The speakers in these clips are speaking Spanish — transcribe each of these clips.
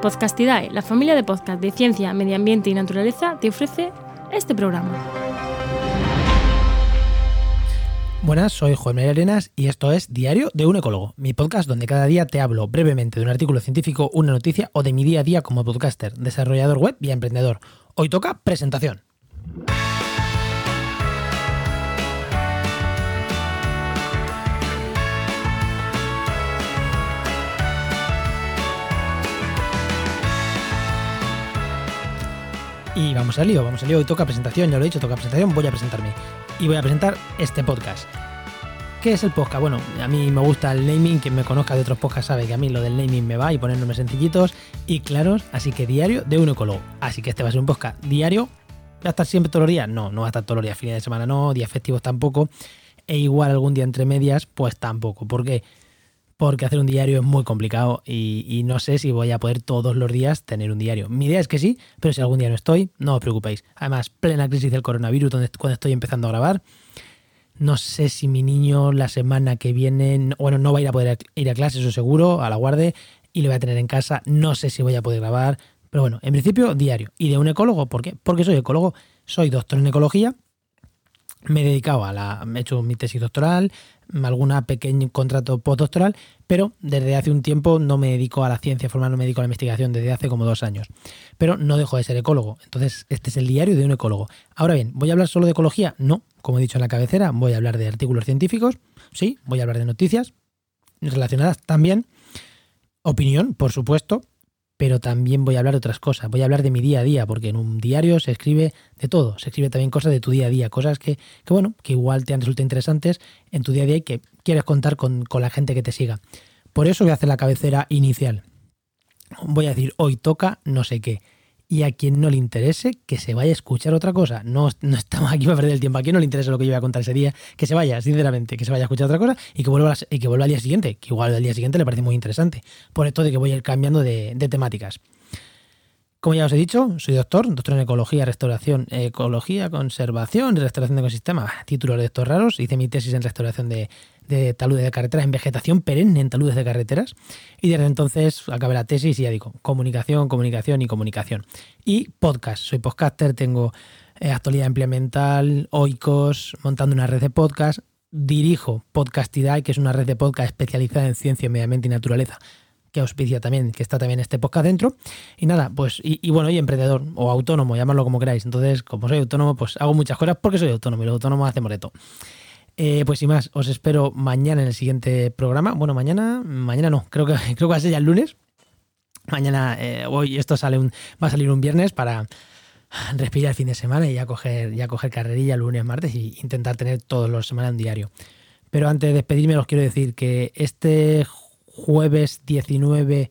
Podcastidae, la familia de podcast de ciencia, medio ambiente y naturaleza, te ofrece este programa. Buenas, soy Juan María Arenas y esto es Diario de un Ecólogo, mi podcast donde cada día te hablo brevemente de un artículo científico, una noticia o de mi día a día como podcaster, desarrollador web y emprendedor. Hoy toca presentación. Y vamos al lío, vamos al lío. Hoy toca presentación, ya lo he dicho, toca presentación, voy a presentarme. Y voy a presentar este podcast. ¿Qué es el podcast? Bueno, a mí me gusta el naming, quien me conozca de otros podcasts sabe que a mí lo del naming me va y ponerme sencillitos y claros, así que diario de un ecólogo. Así que este va a ser un podcast diario. ¿Va a estar siempre todos los días? No, no va a estar todos los días, fines de semana no, días festivos tampoco. E igual algún día entre medias, pues tampoco. ¿Por qué? porque hacer un diario es muy complicado y, no sé si voy a poder todos los días tener un diario. Mi idea es que sí, pero si algún día no estoy, no os preocupéis. Además, plena crisis del coronavirus, donde, cuando estoy empezando a grabar, no sé si mi niño la semana que viene, bueno, no va a ir a poder ir a clase, eso seguro, a la guardia, y lo voy a tener en casa. No sé si voy a poder grabar, pero bueno, en principio diario. ¿Y de un ecólogo? ¿Por qué? Porque soy ecólogo, soy doctor en ecología, me he dedicado a la. He hecho mi tesis doctoral, algún pequeño contrato postdoctoral, pero desde hace un tiempo no me dedico a la ciencia formal, no me dedico a la investigación, desde hace como dos años. Pero no dejo de ser ecólogo. Entonces, este es el diario de un ecólogo. Ahora bien, ¿voy a hablar solo de ecología? No, como he dicho en la cabecera, voy a hablar de artículos científicos, sí, voy a hablar de noticias relacionadas también, opinión, por supuesto, pero también voy a hablar de otras cosas. Voy a hablar de mi día a día, porque en un diario se escribe de todo. Se escribe también cosas de tu día a día, cosas que, bueno, que igual te han resultado interesantes en tu día a día y que quieres contar con, con la gente que te siga. Por eso voy a hacer la cabecera inicial. Voy a decir, hoy toca no sé qué y a quien no le interese, que se vaya a escuchar otra cosa. No, no estamos aquí para perder el tiempo. A quien no le interese lo que yo voy a contar ese día, que se vaya, sinceramente, que se vaya a escuchar otra cosa y que vuelva, y que vuelva al día siguiente, que igual al día siguiente le parece muy interesante. Por esto de que voy a ir cambiando de, de temáticas. Como ya os he dicho, soy doctor, doctor en ecología, restauración, ecología, conservación restauración de ecosistemas. Títulos de estos raros. Hice mi tesis en restauración de, de taludes de carreteras, en vegetación perenne en taludes de carreteras. Y desde entonces acabé la tesis y ya digo, comunicación, comunicación y comunicación. Y podcast. Soy podcaster, tengo eh, actualidad ambiental, oikos, montando una red de podcast. Dirijo Podcastidae, que es una red de podcast especializada en ciencia, medio ambiente y naturaleza que auspicia también, que está también este podcast dentro. Y nada, pues, y, bueno, y emprendedor o autónomo, llamarlo como queráis. Entonces, como soy autónomo, pues hago muchas cosas porque soy autónomo y los autónomos hacemos de todo. Eh, pues sin más, os espero mañana en el siguiente programa. Bueno, mañana, mañana no, creo que, creo que va a ser ya el lunes. Mañana, eh, hoy esto sale un, va a salir un viernes para respirar el fin de semana y ya coger, ya coger carrerilla lunes, martes e intentar tener todos los semanas un diario. Pero antes de despedirme, os quiero decir que este jueves 19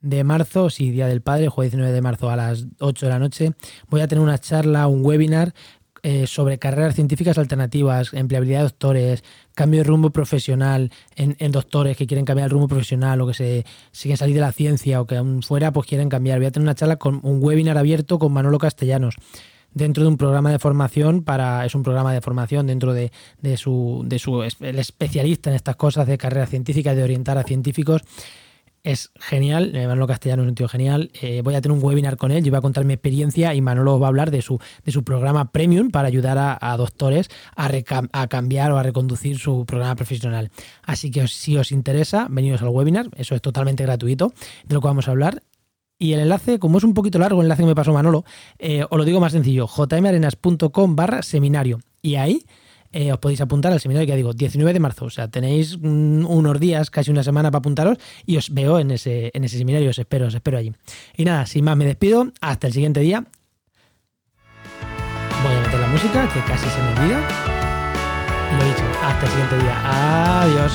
de marzo, sí, Día del Padre, jueves 19 de marzo a las 8 de la noche, voy a tener una charla, un webinar eh, sobre carreras científicas alternativas, empleabilidad de doctores, cambio de rumbo profesional en, doctores que quieren cambiar el rumbo profesional o que se siguen salir de la ciencia o que aún fuera pues quieren cambiar. Voy a tener una charla con un webinar abierto con Manolo Castellanos dentro de un programa de formación para es un programa de formación dentro de, de su de su el especialista en estas cosas de carrera científica de orientar a científicos es genial, Manolo Castellano es un tío genial. Eh, voy a tener un webinar con él, yo voy a contar mi experiencia y Manolo va a hablar de su, de su programa premium para ayudar a, doctores a, a, cambiar o a reconducir su programa profesional. Así que si os interesa, venidos al webinar, eso es totalmente gratuito, de lo que vamos a hablar. Y el enlace, como es un poquito largo el enlace que me pasó Manolo, eh, os lo digo más sencillo, jmarenas.com barra seminario. Y ahí eh, os podéis apuntar al seminario que ya digo, 19 de marzo. O sea, tenéis unos días, casi una semana para apuntaros y os veo en ese, en ese seminario, os espero, os espero allí. Y nada, sin más me despido, hasta el siguiente día. Voy a meter la música, que casi se me olvida. Y lo dicho, hasta el siguiente día. Adiós.